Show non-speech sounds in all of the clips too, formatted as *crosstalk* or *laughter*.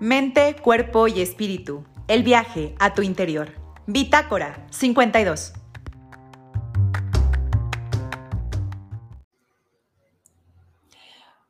Mente, cuerpo y espíritu. El viaje a tu interior. Bitácora 52.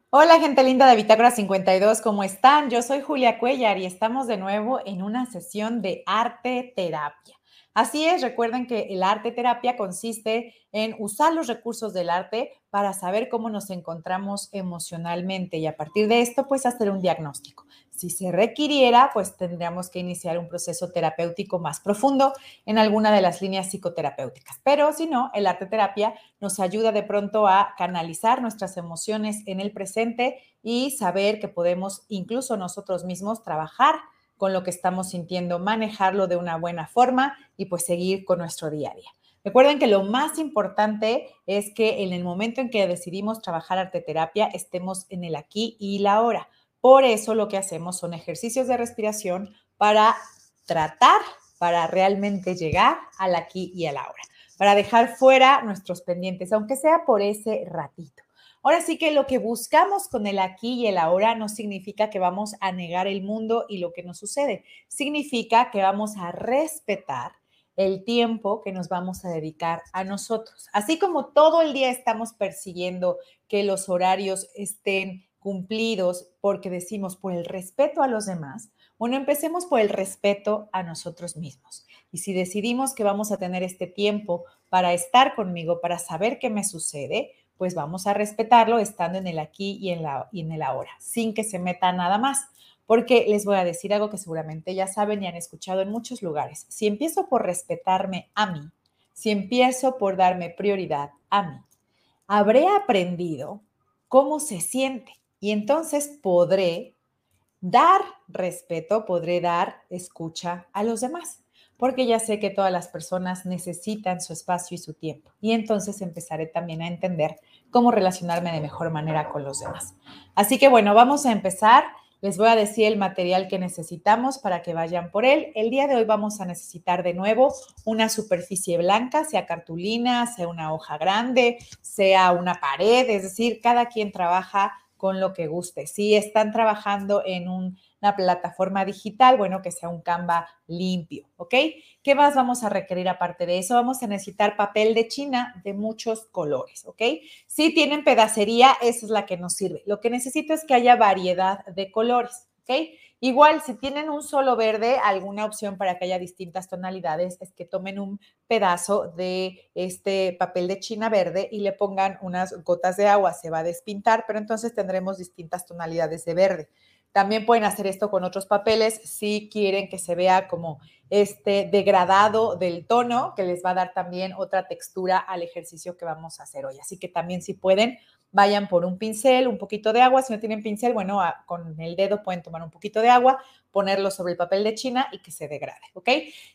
Hola gente linda de Bitácora 52, ¿cómo están? Yo soy Julia Cuellar y estamos de nuevo en una sesión de arte terapia. Así es, recuerden que el arte terapia consiste en usar los recursos del arte para saber cómo nos encontramos emocionalmente y a partir de esto, pues hacer un diagnóstico. Si se requiriera, pues tendríamos que iniciar un proceso terapéutico más profundo en alguna de las líneas psicoterapéuticas. Pero si no, el arte terapia nos ayuda de pronto a canalizar nuestras emociones en el presente y saber que podemos incluso nosotros mismos trabajar con lo que estamos sintiendo, manejarlo de una buena forma y pues seguir con nuestro día a día. Recuerden que lo más importante es que en el momento en que decidimos trabajar arte terapia estemos en el aquí y la ahora por eso lo que hacemos son ejercicios de respiración para tratar, para realmente llegar al aquí y a la hora, para dejar fuera nuestros pendientes, aunque sea por ese ratito. Ahora sí que lo que buscamos con el aquí y el ahora no significa que vamos a negar el mundo y lo que nos sucede, significa que vamos a respetar el tiempo que nos vamos a dedicar a nosotros. Así como todo el día estamos persiguiendo que los horarios estén cumplidos porque decimos por el respeto a los demás, bueno, empecemos por el respeto a nosotros mismos. Y si decidimos que vamos a tener este tiempo para estar conmigo, para saber qué me sucede, pues vamos a respetarlo estando en el aquí y en, la, y en el ahora, sin que se meta nada más. Porque les voy a decir algo que seguramente ya saben y han escuchado en muchos lugares. Si empiezo por respetarme a mí, si empiezo por darme prioridad a mí, habré aprendido cómo se siente y entonces podré dar respeto, podré dar escucha a los demás, porque ya sé que todas las personas necesitan su espacio y su tiempo. Y entonces empezaré también a entender cómo relacionarme de mejor manera con los demás. Así que bueno, vamos a empezar. Les voy a decir el material que necesitamos para que vayan por él. El día de hoy vamos a necesitar de nuevo una superficie blanca, sea cartulina, sea una hoja grande, sea una pared, es decir, cada quien trabaja con lo que guste. Si están trabajando en una plataforma digital, bueno, que sea un Canva limpio, ¿ok? ¿Qué más vamos a requerir aparte de eso? Vamos a necesitar papel de China de muchos colores, ¿ok? Si tienen pedacería, esa es la que nos sirve. Lo que necesito es que haya variedad de colores, ¿ok? Igual, si tienen un solo verde, alguna opción para que haya distintas tonalidades es que tomen un pedazo de este papel de china verde y le pongan unas gotas de agua. Se va a despintar, pero entonces tendremos distintas tonalidades de verde. También pueden hacer esto con otros papeles si quieren que se vea como este degradado del tono, que les va a dar también otra textura al ejercicio que vamos a hacer hoy. Así que también si pueden, vayan por un pincel, un poquito de agua. Si no tienen pincel, bueno, con el dedo pueden tomar un poquito de agua, ponerlo sobre el papel de China y que se degrade, ¿ok?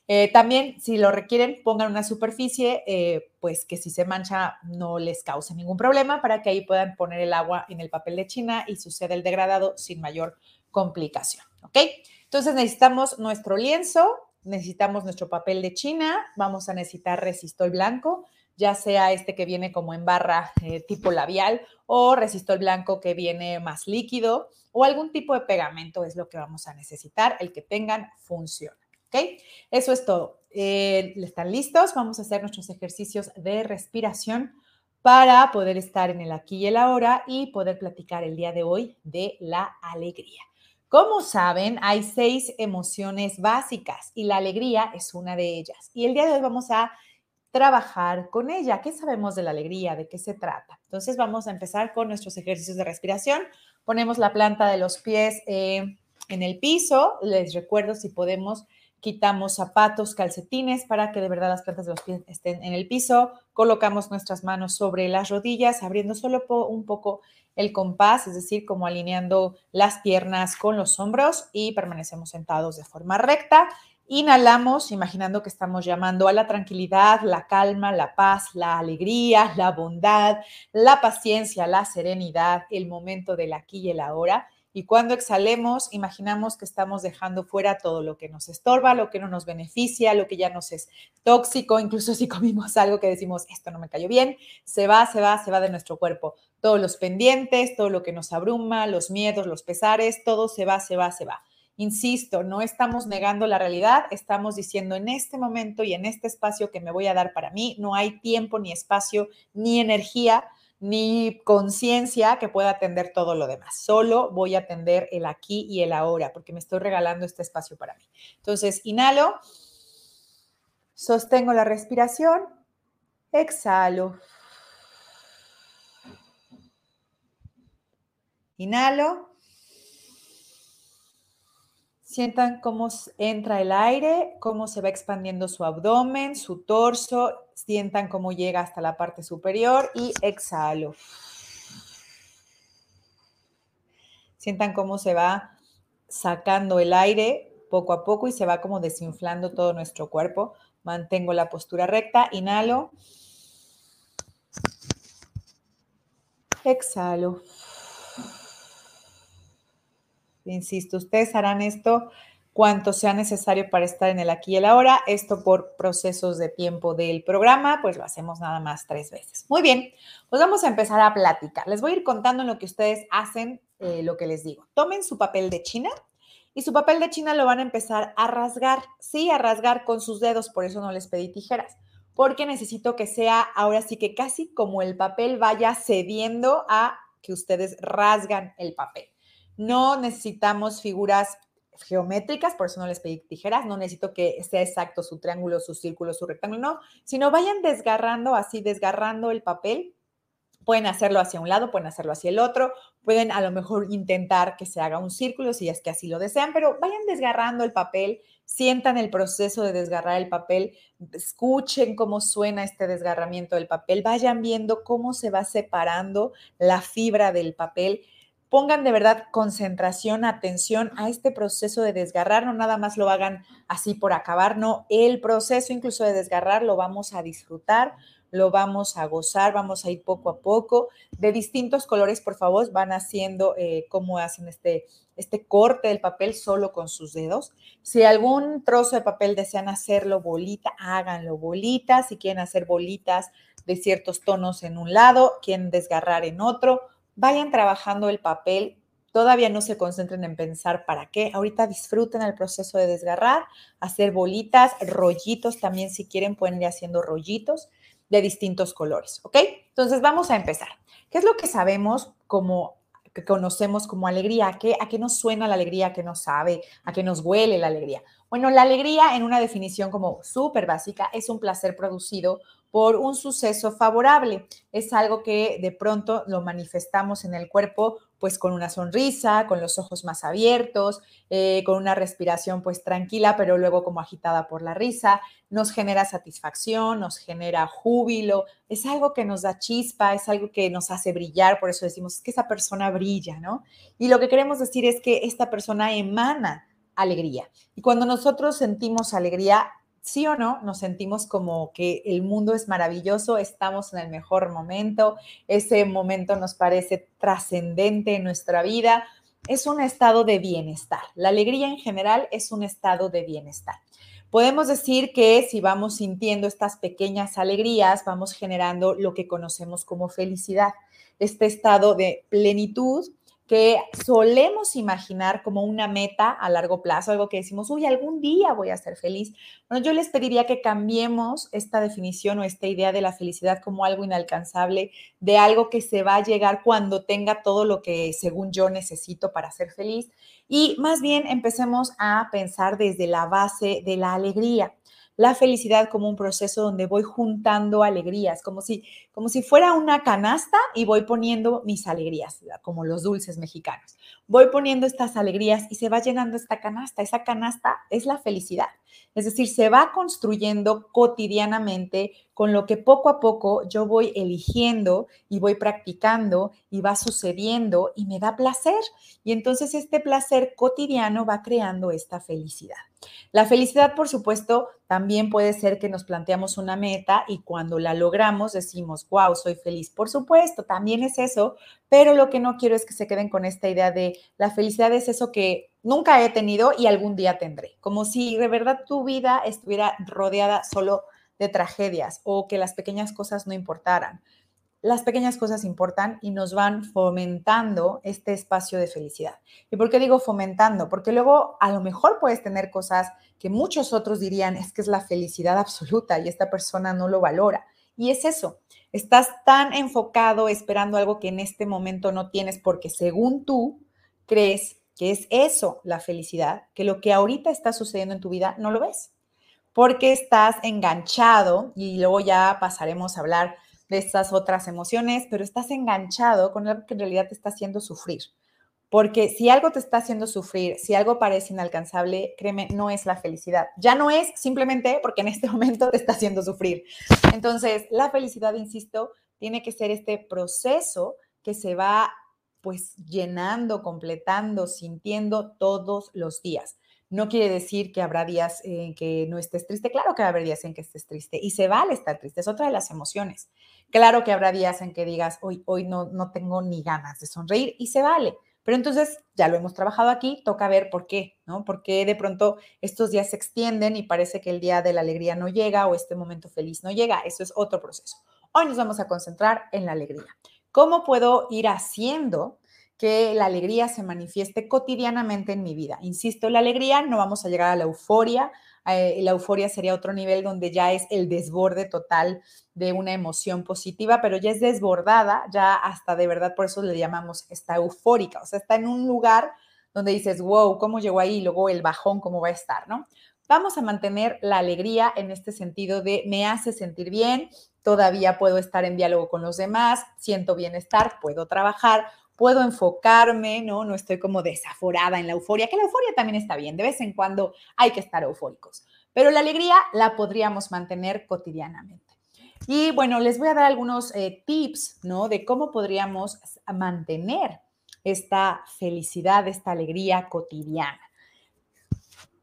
Eh, también, si lo requieren, pongan una superficie, eh, pues que si se mancha no les cause ningún problema para que ahí puedan poner el agua en el papel de China y suceda el degradado sin mayor complicación, ¿ok? Entonces necesitamos nuestro lienzo, necesitamos nuestro papel de China, vamos a necesitar resistol blanco, ya sea este que viene como en barra eh, tipo labial o resistol blanco que viene más líquido o algún tipo de pegamento es lo que vamos a necesitar, el que tengan funciona. Eso es todo. Eh, ¿Están listos? Vamos a hacer nuestros ejercicios de respiración para poder estar en el aquí y el ahora y poder platicar el día de hoy de la alegría. Como saben, hay seis emociones básicas y la alegría es una de ellas. Y el día de hoy vamos a trabajar con ella. ¿Qué sabemos de la alegría? ¿De qué se trata? Entonces vamos a empezar con nuestros ejercicios de respiración. Ponemos la planta de los pies eh, en el piso. Les recuerdo si podemos, quitamos zapatos, calcetines para que de verdad las plantas de los pies estén en el piso. Colocamos nuestras manos sobre las rodillas, abriendo solo un poco el compás, es decir, como alineando las piernas con los hombros y permanecemos sentados de forma recta Inhalamos imaginando que estamos llamando a la tranquilidad, la calma, la paz, la alegría, la bondad, la paciencia, la serenidad, el momento del aquí y el ahora. Y cuando exhalemos, imaginamos que estamos dejando fuera todo lo que nos estorba, lo que no nos beneficia, lo que ya nos es tóxico, incluso si comimos algo que decimos, esto no me cayó bien, se va, se va, se va de nuestro cuerpo. Todos los pendientes, todo lo que nos abruma, los miedos, los pesares, todo se va, se va, se va Insisto, no estamos negando la realidad, estamos diciendo en este momento y en este espacio que me voy a dar para mí, no hay tiempo, ni espacio, ni energía, ni conciencia que pueda atender todo lo demás. Solo voy a atender el aquí y el ahora, porque me estoy regalando este espacio para mí. Entonces, inhalo, sostengo la respiración, exhalo. Inhalo. Sientan cómo entra el aire, cómo se va expandiendo su abdomen, su torso. Sientan cómo llega hasta la parte superior y exhalo. Sientan cómo se va sacando el aire poco a poco y se va como desinflando todo nuestro cuerpo. Mantengo la postura recta, inhalo. Exhalo. Insisto, ustedes harán esto cuanto sea necesario para estar en el aquí y el ahora. Esto por procesos de tiempo del programa, pues lo hacemos nada más tres veces. Muy bien, pues vamos a empezar a platicar. Les voy a ir contando en lo que ustedes hacen, eh, lo que les digo. Tomen su papel de China y su papel de China lo van a empezar a rasgar. Sí, a rasgar con sus dedos, por eso no les pedí tijeras. Porque necesito que sea ahora sí que casi como el papel vaya cediendo a que ustedes rasgan el papel. No necesitamos figuras geométricas, por eso no les pedí tijeras, no necesito que sea exacto su triángulo, su círculo, su rectángulo, no, sino vayan desgarrando así, desgarrando el papel. Pueden hacerlo hacia un lado, pueden hacerlo hacia el otro, pueden a lo mejor intentar que se haga un círculo si es que así lo desean, pero vayan desgarrando el papel, sientan el proceso de desgarrar el papel, escuchen cómo suena este desgarramiento del papel, vayan viendo cómo se va separando la fibra del papel pongan de verdad concentración, atención a este proceso de desgarrar, no nada más lo hagan así por acabar, no, el proceso incluso de desgarrar lo vamos a disfrutar, lo vamos a gozar, vamos a ir poco a poco, de distintos colores, por favor, van haciendo eh, cómo hacen este, este corte del papel solo con sus dedos. Si algún trozo de papel desean hacerlo bolita, háganlo bolita, si quieren hacer bolitas de ciertos tonos en un lado, quieren desgarrar en otro, vayan trabajando el papel, todavía no se concentren en pensar para qué, ahorita disfruten el proceso de desgarrar, hacer bolitas, rollitos también si quieren pueden ir haciendo rollitos de distintos colores, ¿ok? Entonces vamos a empezar. ¿Qué es lo que sabemos como que conocemos como alegría? ¿A qué, ¿A qué nos suena la alegría? ¿A qué nos sabe? ¿A qué nos huele la alegría? Bueno, la alegría en una definición como súper básica es un placer producido por un suceso favorable. Es algo que de pronto lo manifestamos en el cuerpo pues con una sonrisa, con los ojos más abiertos, eh, con una respiración pues tranquila, pero luego como agitada por la risa. Nos genera satisfacción, nos genera júbilo, es algo que nos da chispa, es algo que nos hace brillar, por eso decimos que esa persona brilla, ¿no? Y lo que queremos decir es que esta persona emana alegría. Y cuando nosotros sentimos alegría, sí o no, nos sentimos como que el mundo es maravilloso, estamos en el mejor momento, ese momento nos parece trascendente en nuestra vida, es un estado de bienestar. La alegría en general es un estado de bienestar. Podemos decir que si vamos sintiendo estas pequeñas alegrías, vamos generando lo que conocemos como felicidad, este estado de plenitud que solemos imaginar como una meta a largo plazo, algo que decimos, uy, algún día voy a ser feliz. Bueno, yo les pediría que cambiemos esta definición o esta idea de la felicidad como algo inalcanzable, de algo que se va a llegar cuando tenga todo lo que según yo necesito para ser feliz. Y más bien empecemos a pensar desde la base de la alegría la felicidad como un proceso donde voy juntando alegrías, como si, como si fuera una canasta y voy poniendo mis alegrías, como los dulces mexicanos. Voy poniendo estas alegrías y se va llenando esta canasta. Esa canasta es la felicidad. Es decir, se va construyendo cotidianamente con lo que poco a poco yo voy eligiendo y voy practicando y va sucediendo y me da placer. Y entonces este placer cotidiano va creando esta felicidad. La felicidad, por supuesto, también puede ser que nos planteamos una meta y cuando la logramos decimos, wow, soy feliz. Por supuesto, también es eso, pero lo que no quiero es que se queden con esta idea de la felicidad es eso que nunca he tenido y algún día tendré. Como si de verdad tu vida estuviera rodeada solo de tragedias o que las pequeñas cosas no importaran. las pequeñas cosas importan y nos van fomentando este espacio de felicidad. ¿Y por qué digo fomentando? Porque luego a lo mejor puedes tener cosas que muchos otros dirían es que es la felicidad absoluta y esta persona no lo valora. Y es eso, estás tan enfocado esperando algo que en este momento no tienes porque según tú crees que es eso la felicidad, que lo que ahorita está sucediendo en tu vida no lo ves, porque estás enganchado y luego ya pasaremos a hablar de estas otras emociones, pero estás enganchado con algo que en realidad te está haciendo sufrir. Porque si algo te está haciendo sufrir, si algo parece inalcanzable, créeme, no es la felicidad. Ya no es simplemente porque en este *laughs* momento te está haciendo sufrir. Entonces, la felicidad, insisto, tiene que ser este proceso que se va pues llenando, completando, sintiendo todos los días. No quiere decir que habrá días en que no estés triste. Claro que haber días en que estés triste y se vale estar triste. Es otra de las emociones. Claro que habrá días en que digas, hoy, hoy no, no tengo ni ganas de sonreír y se vale. Pero entonces ya lo hemos trabajado aquí, toca ver por qué, ¿no? Por qué de pronto estos días se extienden y parece que el día de la alegría no llega o este momento feliz no llega. Eso es otro proceso. Hoy nos vamos a concentrar en la alegría. ¿Cómo puedo ir haciendo que la alegría se manifieste cotidianamente en mi vida? Insisto, la alegría no vamos a llegar a la euforia, eh, la euforia sería otro nivel donde ya es el desborde total de una emoción positiva, pero ya es desbordada, ya hasta de verdad, por eso le llamamos, está eufórica, o sea, está en un lugar donde dices, wow, ¿cómo llegó ahí? Y luego el bajón, ¿cómo va a estar? ¿no? Vamos a mantener la alegría en este sentido de me hace sentir bien, todavía puedo estar en diálogo con los demás, siento bienestar, puedo trabajar, puedo enfocarme, ¿no? No estoy como desaforada en la euforia, que la euforia también está bien, de vez en cuando hay que estar eufóricos, pero la alegría la podríamos mantener cotidianamente. Y bueno, les voy a dar algunos eh, tips, ¿no? De cómo podríamos mantener esta felicidad, esta alegría cotidiana.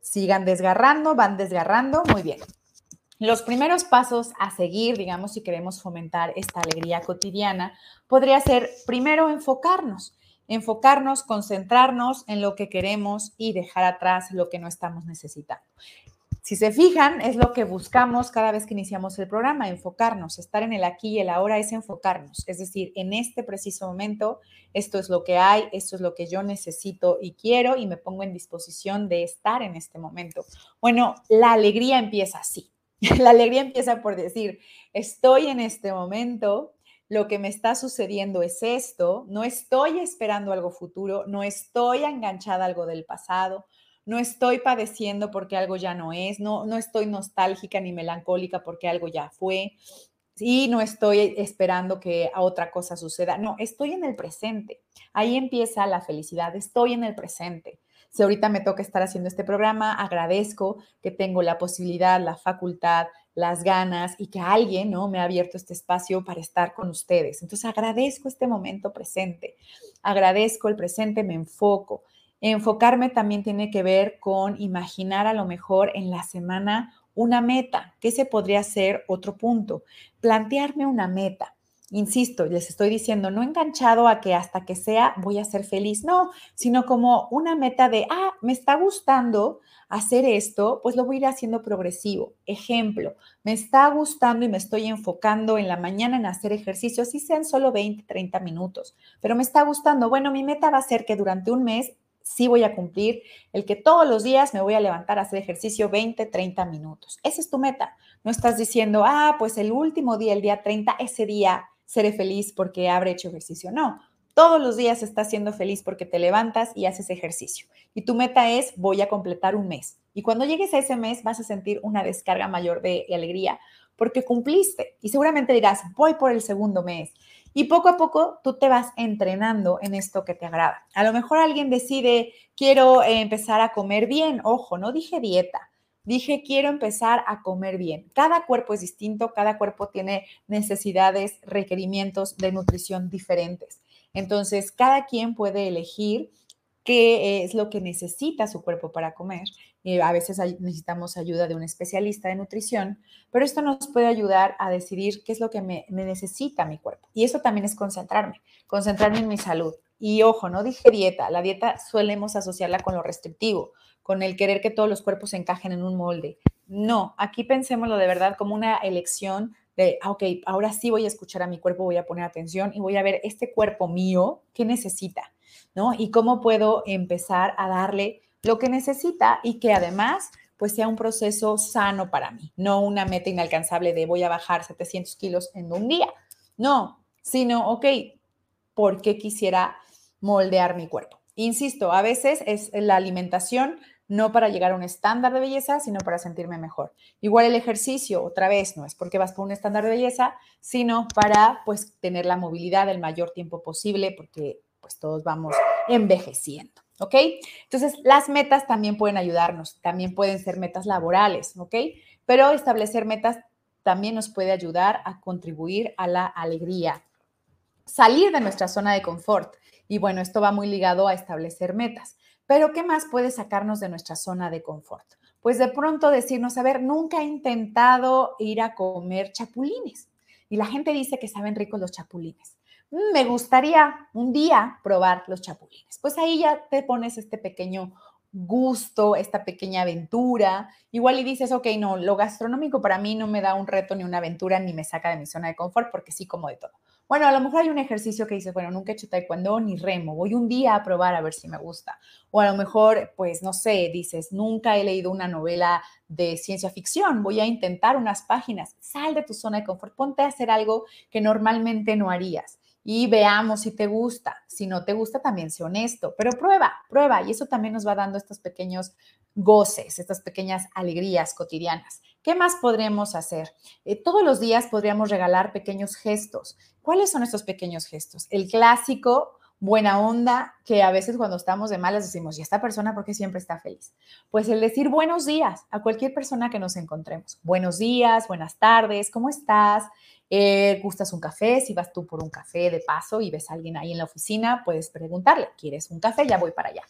Sigan desgarrando, van desgarrando, muy bien. Los primeros pasos a seguir, digamos, si queremos fomentar esta alegría cotidiana, podría ser primero enfocarnos, enfocarnos, concentrarnos en lo que queremos y dejar atrás lo que no estamos necesitando. Si se fijan, es lo que buscamos cada vez que iniciamos el programa, enfocarnos, estar en el aquí y el ahora es enfocarnos, es decir, en este preciso momento, esto es lo que hay, esto es lo que yo necesito y quiero y me pongo en disposición de estar en este momento. Bueno, la alegría empieza así. *laughs* La alegría empieza por decir, estoy en este momento, lo que me está sucediendo es esto, no estoy esperando algo futuro, no estoy enganchada a algo del pasado, no estoy padeciendo porque algo ya no es, no, no estoy nostálgica ni melancólica porque algo ya fue, y no estoy esperando que a otra cosa suceda, no, estoy en el presente. Ahí empieza la felicidad, estoy en el presente. Si ahorita me toca estar haciendo este programa, agradezco que tengo la posibilidad, la facultad, las ganas y que alguien ¿no? me ha abierto este espacio para estar con ustedes. Entonces agradezco este momento presente, agradezco el presente, me enfoco. Enfocarme también tiene que ver con imaginar a lo mejor en la semana una meta, que ese podría ser otro punto. Plantearme una meta. Insisto, les estoy diciendo, no enganchado a que hasta que sea voy a ser feliz, no, sino como una meta de, ah, me está gustando hacer esto, pues lo voy a ir haciendo progresivo. Ejemplo, me está gustando y me estoy enfocando en la mañana en hacer ejercicio, así sean solo 20, 30 minutos, pero me está gustando. Bueno, mi meta va a ser que durante un mes sí voy a cumplir el que todos los días me voy a levantar a hacer ejercicio 20, 30 minutos. Esa es tu meta. No estás diciendo, ah, pues el último día, el día 30, ese día seré feliz porque habré hecho ejercicio. No, todos los días estás siendo feliz porque te levantas y haces ejercicio. Y tu meta es, voy a completar un mes. Y cuando llegues a ese mes vas a sentir una descarga mayor de alegría porque cumpliste. Y seguramente dirás, voy por el segundo mes. Y poco a poco tú te vas entrenando en esto que te agrada. A lo mejor alguien decide, quiero eh, empezar a comer bien. Ojo, no dije dieta dije, quiero empezar a comer bien. Cada cuerpo es distinto, cada cuerpo tiene necesidades, requerimientos de nutrición diferentes. Entonces, cada quien puede elegir qué es lo que necesita su cuerpo para comer. Eh, a veces necesitamos ayuda de un especialista de nutrición, pero esto nos puede ayudar a decidir qué es lo que me, me necesita mi cuerpo. Y eso también es concentrarme, concentrarme en mi salud. Y ojo, no dije dieta, la dieta solemos asociarla con lo restrictivo, con el querer que todos los cuerpos encajen en un molde. No, aquí pensémoslo de verdad como una elección de, ah, ok, ahora sí voy a escuchar a mi cuerpo, voy a poner atención y voy a ver este cuerpo mío, ¿qué necesita? ¿No? Y cómo puedo empezar a darle lo que necesita y que además pues sea un proceso sano para mí, no una meta inalcanzable de voy a bajar 700 kilos en un día, no, sino, ok, ¿por qué quisiera moldear mi cuerpo? Insisto, a veces es la alimentación no para llegar a un estándar de belleza, sino para sentirme mejor. Igual el ejercicio, otra vez, no es porque vas por un estándar de belleza, sino para pues tener la movilidad el mayor tiempo posible, porque pues todos vamos envejeciendo. ¿ok? Entonces, las metas también pueden ayudarnos, también pueden ser metas laborales, ¿ok? Pero establecer metas también nos puede ayudar a contribuir a la alegría, salir de nuestra zona de confort. Y bueno, esto va muy ligado a establecer metas. Pero ¿qué más puede sacarnos de nuestra zona de confort? Pues de pronto decirnos, a ver, nunca he intentado ir a comer chapulines. Y la gente dice que saben ricos los chapulines. Mm, me gustaría un día probar los chapulines. Pues ahí ya te pones este pequeño gusto, esta pequeña aventura. Cual y dices, ok, no, lo gastronómico para mí no me da un reto ni una aventura ni me saca de mi zona de confort porque sí como de todo. Bueno, a lo mejor hay un ejercicio que dices, bueno, nunca he hecho taekwondo ni remo, voy un día a probar a ver si me gusta. O a lo mejor, pues no sé, dices, nunca he leído una novela de ciencia ficción, voy a intentar unas páginas. Sal de tu zona de confort, ponte a hacer algo que normalmente no harías y veamos si te gusta. Si no te gusta, también sé honesto, pero prueba, prueba y eso también nos va dando estos pequeños goces, estas pequeñas alegrías cotidianas. ¿Qué más podremos hacer? Eh, todos los días podríamos regalar pequeños gestos. ¿Cuáles son estos pequeños gestos? El clásico, buena onda, que a veces cuando estamos de malas decimos, ¿y esta persona por qué siempre está feliz? Pues el decir buenos días a cualquier persona que nos encontremos. Buenos días, buenas tardes, ¿cómo estás? Eh, ¿Gustas un café? Si vas tú por un café de paso y ves a alguien ahí en la oficina, puedes preguntarle, ¿quieres un café? Ya voy para allá.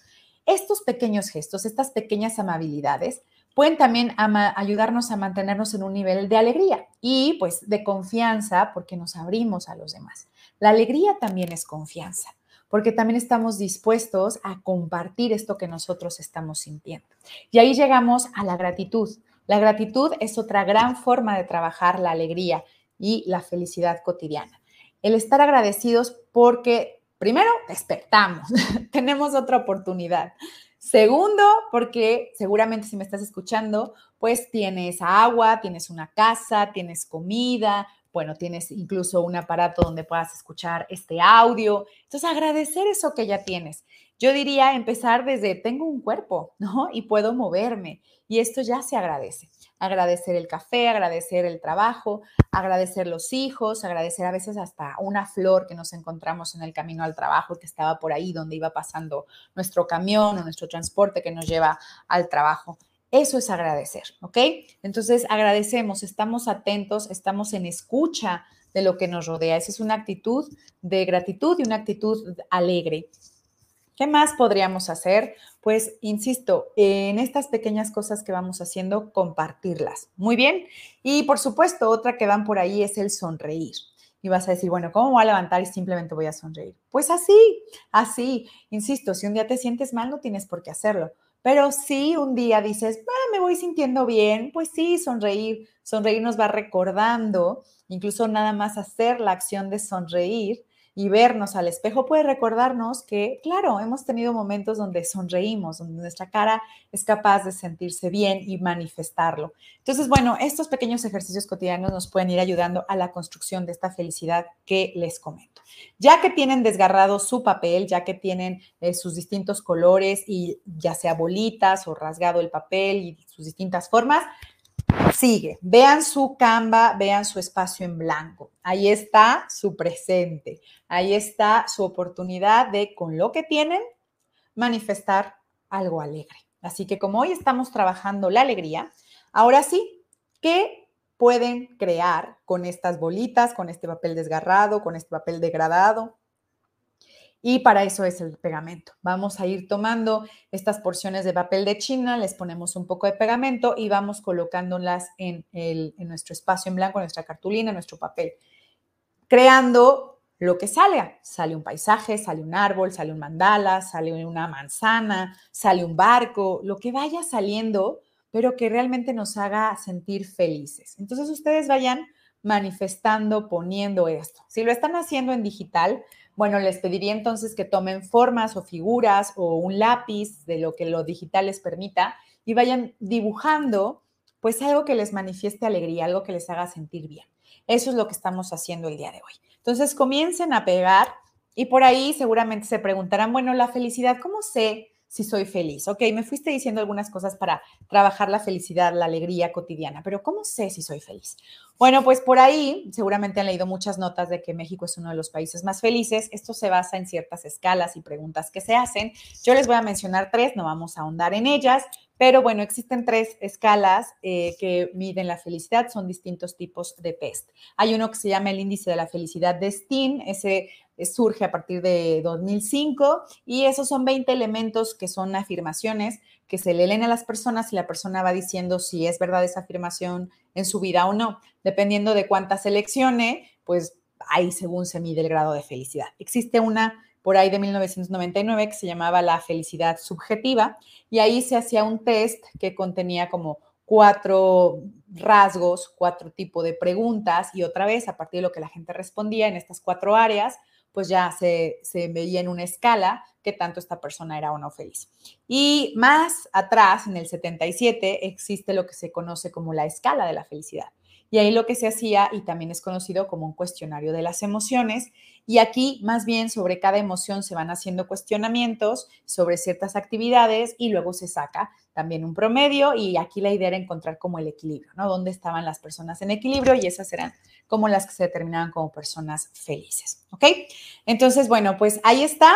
Estos pequeños gestos, estas pequeñas amabilidades, pueden también ayudarnos a mantenernos en un nivel de alegría y pues de confianza porque nos abrimos a los demás. La alegría también es confianza porque también estamos dispuestos a compartir esto que nosotros estamos sintiendo. Y ahí llegamos a la gratitud. La gratitud es otra gran forma de trabajar la alegría y la felicidad cotidiana. El estar agradecidos porque, primero, despertamos, *laughs* tenemos otra oportunidad. Segundo, porque seguramente si me estás escuchando, pues tienes agua, tienes una casa, tienes comida, bueno, tienes incluso un aparato donde puedas escuchar este audio. Entonces, agradecer eso que ya tienes. Yo diría empezar desde tengo un cuerpo, ¿no? Y puedo moverme. Y esto ya se agradece. Agradecer el café, agradecer el trabajo, agradecer los hijos, agradecer a veces hasta una flor que nos encontramos en el camino al trabajo que estaba por ahí donde iba pasando nuestro camión o nuestro transporte que nos lleva al trabajo. Eso es agradecer, ¿ok? Entonces agradecemos, estamos atentos, estamos en escucha de lo que nos rodea. Esa es una actitud de gratitud y una actitud alegre. ¿Qué más podríamos hacer? Pues, insisto, en estas pequeñas cosas que vamos haciendo, compartirlas. Muy bien. Y por supuesto, otra que van por ahí es el sonreír. Y vas a decir, bueno, ¿cómo voy a levantar y simplemente voy a sonreír? Pues así, así. Insisto, si un día te sientes mal, no tienes por qué hacerlo pero si un día dices, ah, me voy sintiendo bien, pues sí, sonreír. Sonreír nos va recordando, incluso nada más hacer la acción de sonreír, y vernos al espejo puede recordarnos que, claro, hemos tenido momentos donde sonreímos, donde nuestra cara es capaz de sentirse bien y manifestarlo. Entonces, bueno, estos pequeños ejercicios cotidianos nos pueden ir ayudando a la construcción de esta felicidad que les comento. Ya que tienen desgarrado su papel, ya que tienen eh, sus distintos colores y ya sea bolitas o rasgado el papel y sus distintas formas, Sigue, vean su Canva, vean su espacio en blanco. Ahí está su presente, ahí está su oportunidad de, con lo que tienen, manifestar algo alegre. Así que como hoy estamos trabajando la alegría, ahora sí, ¿qué pueden crear con estas bolitas, con este papel desgarrado, con este papel degradado? Y para eso es el pegamento. Vamos a ir tomando estas porciones de papel de China, les ponemos un poco de pegamento y vamos colocándolas en, en nuestro espacio en blanco, nuestra cartulina, nuestro papel, creando lo que salga. Sale un paisaje, sale un árbol, sale un mandala, sale una manzana, sale un barco, lo que vaya saliendo, pero que realmente nos haga sentir felices. Entonces ustedes vayan manifestando, poniendo esto. Si lo están haciendo en digital, bueno, les pediría entonces que tomen formas o figuras o un lápiz de lo que lo digital les permita y vayan dibujando pues algo que les manifieste alegría, algo que les haga sentir bien. Eso es lo que estamos haciendo el día de hoy. Entonces comiencen a pegar y por ahí seguramente se preguntarán, bueno, la felicidad, ¿cómo sé si soy feliz? Ok, me fuiste diciendo algunas cosas para trabajar la felicidad, la alegría cotidiana, pero ¿cómo sé si soy feliz? Bueno, pues por ahí seguramente han leído muchas notas de que México es uno de los países más felices. Esto se basa en ciertas escalas y preguntas que se hacen. Yo les voy a mencionar tres, no vamos a ahondar en ellas, pero bueno, existen tres escalas eh, que miden la felicidad, son distintos tipos de test. Hay uno que se llama el índice de la felicidad de Steen, ese surge a partir de 2005 y esos son 20 elementos que son afirmaciones que se le leen a las personas y la persona va diciendo si es verdad esa afirmación en su vida o no. Dependiendo de cuántas seleccione, pues ahí según se mide el grado de felicidad. Existe una por ahí de 1999 que se llamaba la felicidad subjetiva y ahí se hacía un test que contenía como cuatro rasgos, cuatro tipos de preguntas y otra vez a partir de lo que la gente respondía en estas cuatro áreas, pues ya se, veía en una escala que tanto esta persona era o no feliz. Y más atrás, en el 77, existe lo que se conoce como la escala de la felicidad. Y ahí lo que se hacía, y también es conocido como un cuestionario de las emociones, y aquí más bien sobre cada emoción se van haciendo cuestionamientos sobre ciertas actividades y luego se saca también un promedio y aquí la idea era encontrar como el equilibrio, ¿no? ¿Dónde estaban las personas en equilibrio? Y esas eran como las que se determinaban como personas felices, ¿ok? Entonces, bueno, pues ahí está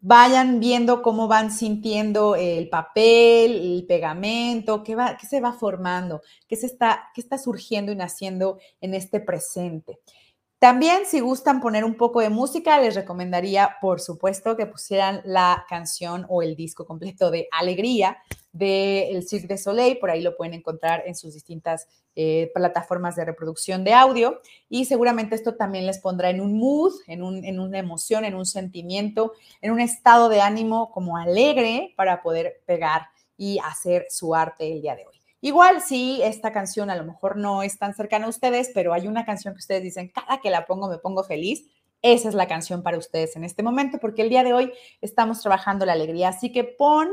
vayan viendo cómo van sintiendo el papel, el pegamento, qué, va, qué se va formando, qué, se está, qué está surgiendo y naciendo en este presente. También, si gustan poner un poco de música, les recomendaría, por supuesto, que pusieran la canción o el disco completo de Alegría de Cirque de Soleil. Por ahí lo pueden encontrar en sus distintas eh, plataformas de reproducción de audio. Y seguramente esto también les pondrá en un mood, en, en una emoción, en un sentimiento, en un estado de ánimo como alegre para poder pegar y hacer su arte el día de hoy. Igual si esta canción a lo mejor no es tan cercana a ustedes, pero hay una canción que ustedes dicen, cada que la pongo me pongo feliz. Esa es la canción para ustedes en este momento, porque el día de hoy estamos trabajando la alegría. Así que pon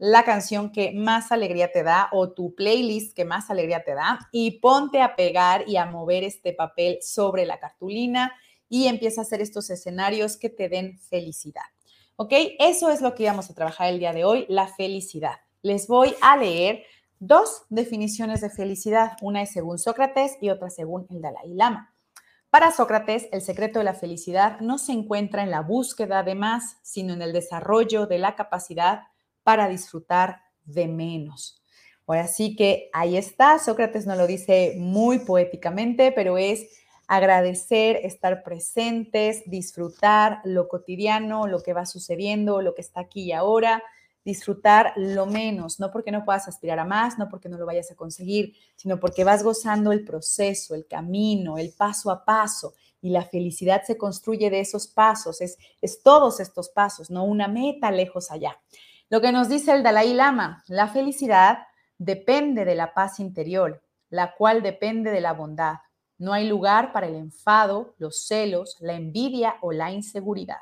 la canción que más alegría te da o tu playlist que más alegría te da y ponte a pegar y a mover este papel sobre la cartulina y empieza a hacer estos escenarios que te den felicidad. ¿Ok? Eso es lo que íbamos a trabajar el día de hoy, la felicidad. Les voy a leer dos definiciones de felicidad. Una es según Sócrates y otra según el Dalai Lama. Para Sócrates, el secreto de la felicidad no se encuentra en la búsqueda de más, sino en el desarrollo de la capacidad para disfrutar de menos. Ahora sí que ahí está, Sócrates nos lo dice muy poéticamente, pero es agradecer, estar presentes, disfrutar lo cotidiano, lo que va sucediendo, lo que está aquí y ahora, disfrutar lo menos, no porque no puedas aspirar a más, no porque no lo vayas a conseguir, sino porque vas gozando el proceso, el camino, el paso a paso. Y la felicidad se construye de esos pasos, es, es todos estos pasos, no una meta lejos allá. Lo que nos dice el Dalai Lama, la felicidad depende de la paz interior, la cual depende de la bondad. No hay lugar para el enfado, los celos, la envidia o la inseguridad.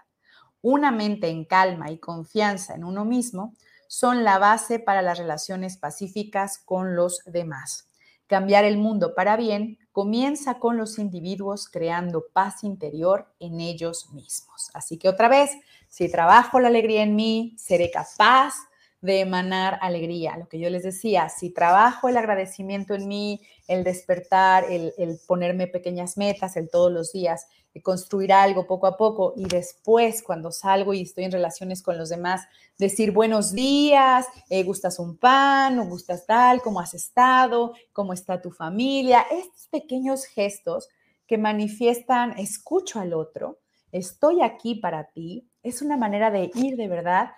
Una mente en calma y confianza en uno mismo son la base para las relaciones pacíficas con los demás. Cambiar el mundo para bien comienza con los individuos creando paz interior en ellos mismos. Así que otra vez, si trabajo la alegría en mí, seré capaz de emanar alegría. Lo que yo les decía, si trabajo el agradecimiento en mí, el despertar, el, ponerme pequeñas metas, el todos los días, construir algo poco a poco y después cuando salgo y estoy en relaciones con los demás, decir buenos días, eh, gustas un pan o gustas tal, cómo has estado, cómo está tu familia, estos pequeños gestos que manifiestan, escucho al otro, estoy aquí para ti, es una manera de ir de verdad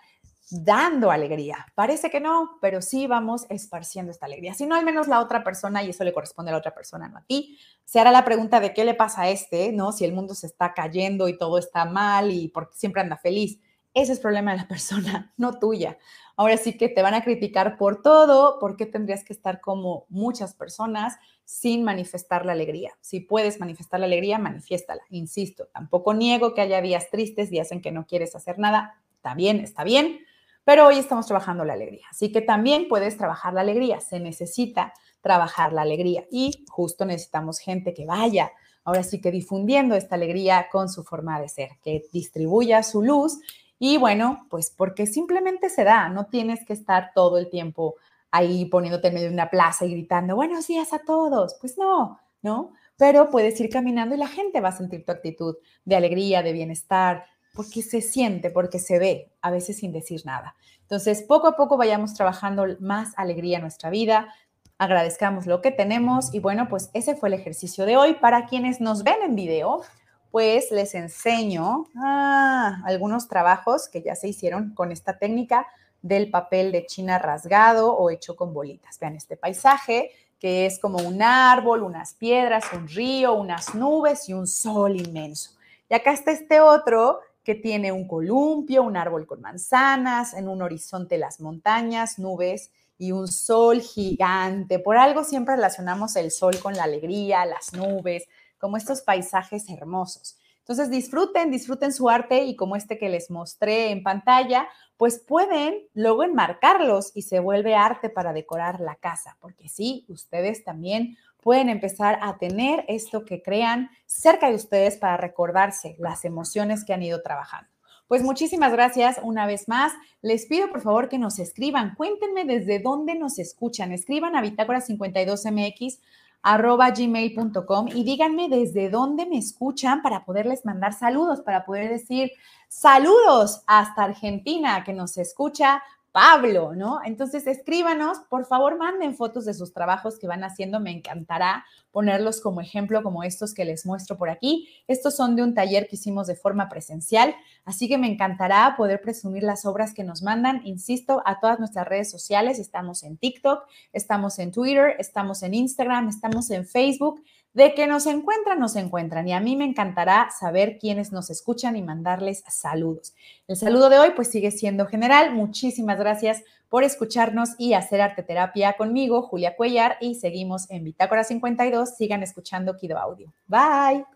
dando alegría. Parece que no, pero sí vamos esparciendo esta alegría. Si no, al menos la otra persona, y eso le corresponde a la otra persona, no a ti, se hará la pregunta de qué le pasa a este, ¿no? Si el mundo se está cayendo y todo está mal y porque siempre anda feliz. ese es problema de la *laughs* persona, no tuya. Ahora sí que te van a criticar por todo, porque tendrías que estar como muchas personas sin manifestar la alegría. Si puedes manifestar la alegría, manifiéstala. Insisto, tampoco niego que haya días tristes, días en que no quieres hacer nada. Está bien, está bien, pero hoy estamos trabajando la alegría. Así que también puedes trabajar la alegría. Se necesita trabajar la alegría y justo necesitamos gente que vaya ahora sí que difundiendo esta alegría con su forma de ser, que distribuya su luz y bueno, pues porque simplemente se da, no tienes que estar todo el tiempo ahí poniéndote en medio de una plaza y gritando, buenos días a todos. Pues no, ¿no? Pero puedes ir caminando y la gente va a sentir tu actitud de alegría, de bienestar, porque se siente, porque se ve, a veces sin decir nada. Entonces, poco a poco vayamos trabajando más alegría en nuestra vida, agradezcamos lo que tenemos y bueno, pues ese fue el ejercicio de hoy. Para quienes nos ven en video, pues les enseño ah, algunos trabajos que ya se hicieron con esta técnica del papel de china rasgado o hecho con bolitas. Vean este paisaje que es como un árbol, unas piedras, un río, unas nubes y un sol inmenso. Y acá está este otro que tiene un columpio, un árbol con manzanas, en un horizonte las montañas, nubes y un sol gigante. Por algo siempre relacionamos el sol con la alegría, las nubes, como estos paisajes hermosos. Entonces disfruten, disfruten su arte y como este que les mostré en pantalla, pues pueden luego enmarcarlos y se vuelve arte para decorar la casa, porque sí, ustedes también pueden empezar a tener esto que crean cerca de ustedes para recordarse las emociones que han ido trabajando. Pues muchísimas gracias una vez más. Les pido por favor que nos escriban. Cuéntenme desde dónde nos escuchan. Escriban a Bitácora 52MX arroba gmail.com y díganme desde dónde me escuchan para poderles mandar saludos, para poder decir saludos hasta Argentina que nos escucha Pablo, ¿no? Entonces escríbanos, por favor manden fotos de sus trabajos que van haciendo, me encantará ponerlos como ejemplo, como estos que les muestro por aquí. Estos son de un taller que hicimos de forma presencial, así que me encantará poder presumir las obras que nos mandan, insisto, a todas nuestras redes sociales, estamos en TikTok, estamos en Twitter, estamos en Instagram, estamos en Facebook. De que nos encuentran, nos encuentran. Y a mí me encantará saber quiénes nos escuchan y mandarles saludos. El saludo de hoy pues sigue siendo general. Muchísimas gracias por escucharnos y hacer arte terapia conmigo, Julia Cuellar, y seguimos en Bitácora 52. Sigan escuchando Kido Audio. Bye.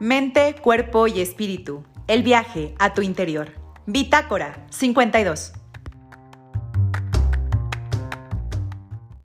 Mente, cuerpo y espíritu el viaje a tu interior. Bitácora 52.